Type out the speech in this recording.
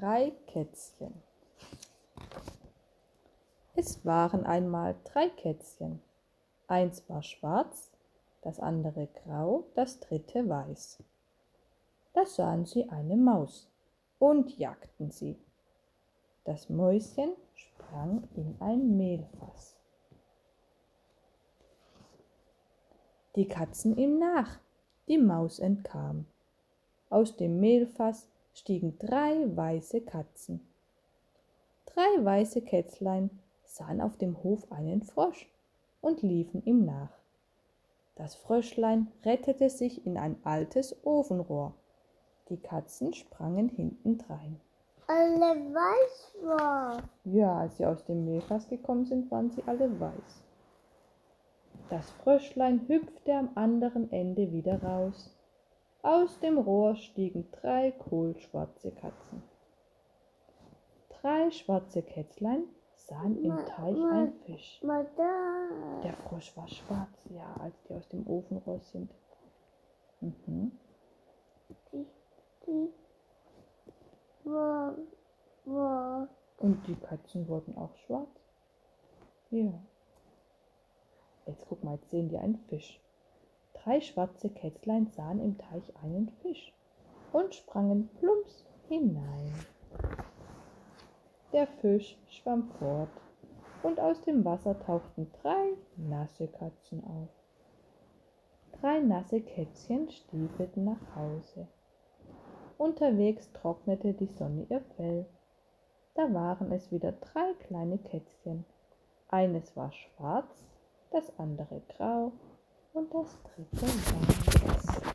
Drei Kätzchen. Es waren einmal drei Kätzchen. Eins war schwarz, das andere grau, das dritte weiß. Da sahen sie eine Maus und jagten sie. Das Mäuschen sprang in ein Mehlfass. Die Katzen ihm nach, die Maus entkam. Aus dem Mehlfass stiegen drei weiße Katzen. Drei weiße Kätzlein sahen auf dem Hof einen Frosch und liefen ihm nach. Das Fröschlein rettete sich in ein altes Ofenrohr. Die Katzen sprangen hintendrein. Alle weiß war. Ja, als sie aus dem Mehlfass gekommen sind, waren sie alle weiß. Das Fröschlein hüpfte am anderen Ende wieder raus aus dem Rohr stiegen drei kohlschwarze Katzen. Drei schwarze Kätzlein sahen im Teich einen Fisch. Der Frosch war schwarz, ja, als die aus dem Ofen raus sind. Mhm. Und die Katzen wurden auch schwarz. Ja. Jetzt guck mal, jetzt sehen die einen Fisch. Drei schwarze Kätzlein sahen im Teich einen Fisch und sprangen plumps hinein. Der Fisch schwamm fort und aus dem Wasser tauchten drei nasse Katzen auf. Drei nasse Kätzchen stiefelten nach Hause. Unterwegs trocknete die Sonne ihr Fell. Da waren es wieder drei kleine Kätzchen. Eines war schwarz, das andere grau und das dritte Mal.